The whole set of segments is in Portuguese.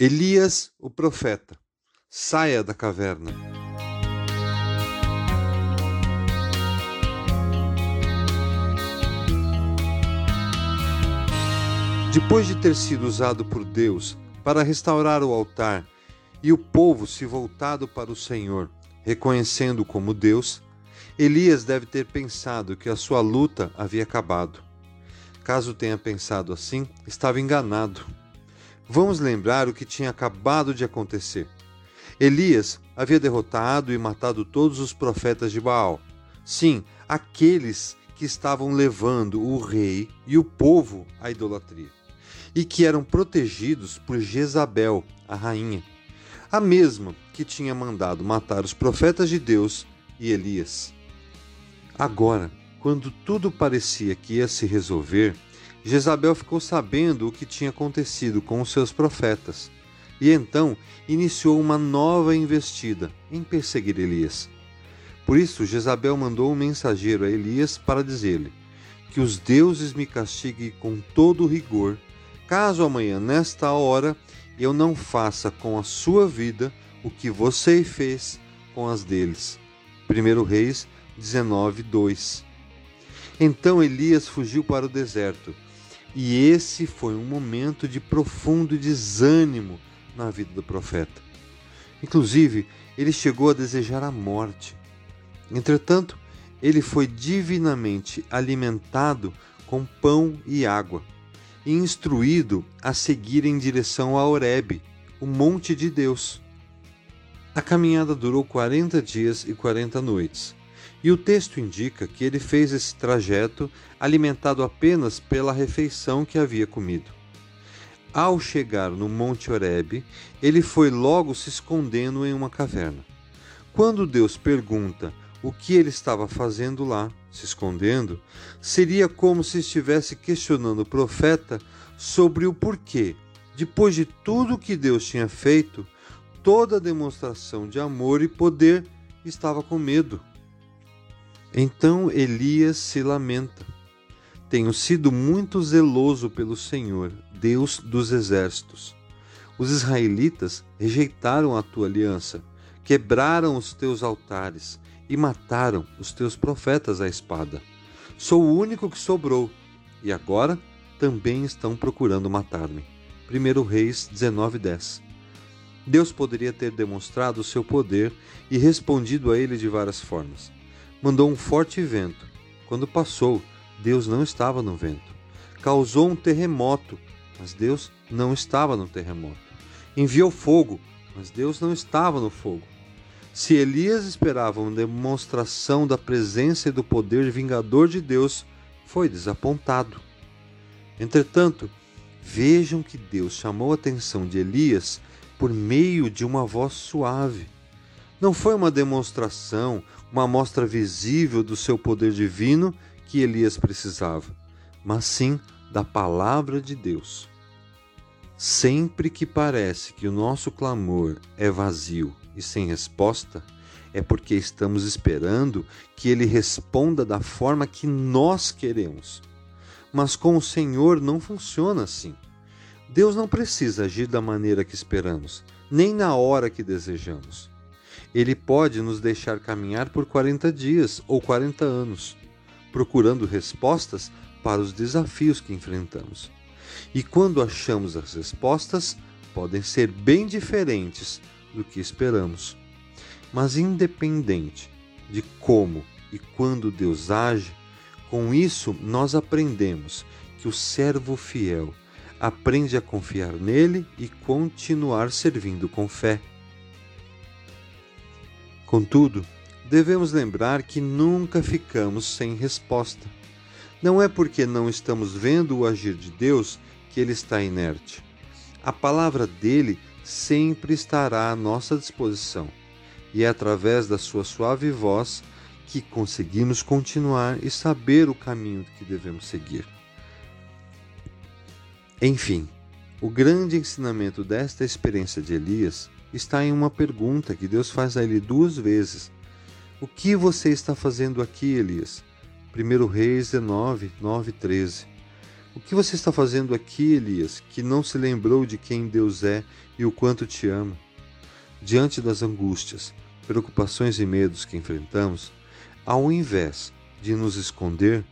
Elias, o profeta, saia da caverna. Depois de ter sido usado por Deus para restaurar o altar e o povo se voltado para o Senhor, reconhecendo como Deus, Elias deve ter pensado que a sua luta havia acabado. Caso tenha pensado assim, estava enganado. Vamos lembrar o que tinha acabado de acontecer. Elias havia derrotado e matado todos os profetas de Baal. Sim, aqueles que estavam levando o rei e o povo à idolatria, e que eram protegidos por Jezabel, a rainha, a mesma que tinha mandado matar os profetas de Deus e Elias. Agora, quando tudo parecia que ia se resolver, Jezabel ficou sabendo o que tinha acontecido com os seus profetas e então iniciou uma nova investida em perseguir Elias. Por isso, Jezabel mandou um mensageiro a Elias para dizer-lhe: Que os deuses me castiguem com todo rigor, caso amanhã, nesta hora, eu não faça com a sua vida o que você fez com as deles. 1 Reis 19, 2. Então Elias fugiu para o deserto e esse foi um momento de profundo desânimo na vida do profeta. Inclusive, ele chegou a desejar a morte. Entretanto, ele foi divinamente alimentado com pão e água e instruído a seguir em direção a Horebe, o monte de Deus. A caminhada durou 40 dias e 40 noites. E o texto indica que ele fez esse trajeto alimentado apenas pela refeição que havia comido. Ao chegar no Monte Horebe, ele foi logo se escondendo em uma caverna. Quando Deus pergunta o que ele estava fazendo lá, se escondendo, seria como se estivesse questionando o profeta sobre o porquê, depois de tudo que Deus tinha feito, toda demonstração de amor e poder estava com medo. Então Elias se lamenta. Tenho sido muito zeloso pelo Senhor, Deus dos exércitos. Os israelitas rejeitaram a tua aliança, quebraram os teus altares e mataram os teus profetas à espada. Sou o único que sobrou, e agora também estão procurando matar-me. 1 Reis 19:10. Deus poderia ter demonstrado o seu poder e respondido a ele de várias formas mandou um forte vento. Quando passou, Deus não estava no vento. Causou um terremoto, mas Deus não estava no terremoto. Enviou fogo, mas Deus não estava no fogo. Se Elias esperava uma demonstração da presença e do poder vingador de Deus, foi desapontado. Entretanto, vejam que Deus chamou a atenção de Elias por meio de uma voz suave. Não foi uma demonstração, uma amostra visível do seu poder divino que Elias precisava, mas sim da palavra de Deus. Sempre que parece que o nosso clamor é vazio e sem resposta, é porque estamos esperando que ele responda da forma que nós queremos. Mas com o Senhor não funciona assim. Deus não precisa agir da maneira que esperamos, nem na hora que desejamos. Ele pode nos deixar caminhar por 40 dias ou 40 anos, procurando respostas para os desafios que enfrentamos. E quando achamos as respostas, podem ser bem diferentes do que esperamos. Mas, independente de como e quando Deus age, com isso nós aprendemos que o servo fiel aprende a confiar nele e continuar servindo com fé. Contudo, devemos lembrar que nunca ficamos sem resposta. Não é porque não estamos vendo o agir de Deus que ele está inerte. A palavra dele sempre estará à nossa disposição, e é através da sua suave voz que conseguimos continuar e saber o caminho que devemos seguir. Enfim, o grande ensinamento desta experiência de Elias está em uma pergunta que Deus faz a ele duas vezes. O que você está fazendo aqui, Elias? 1 Reis 19, 9 13. O que você está fazendo aqui, Elias, que não se lembrou de quem Deus é e o quanto te ama? Diante das angústias, preocupações e medos que enfrentamos, ao invés de nos esconder,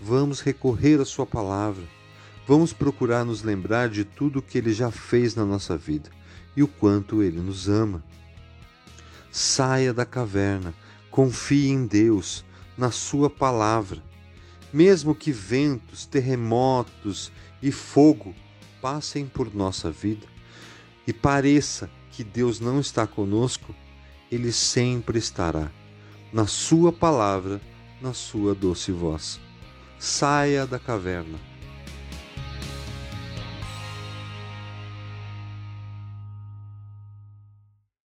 vamos recorrer à Sua palavra. Vamos procurar nos lembrar de tudo o que Ele já fez na nossa vida e o quanto Ele nos ama. Saia da caverna, confie em Deus, na Sua palavra. Mesmo que ventos, terremotos e fogo passem por nossa vida e pareça que Deus não está conosco, Ele sempre estará, na Sua palavra, na Sua doce voz. Saia da caverna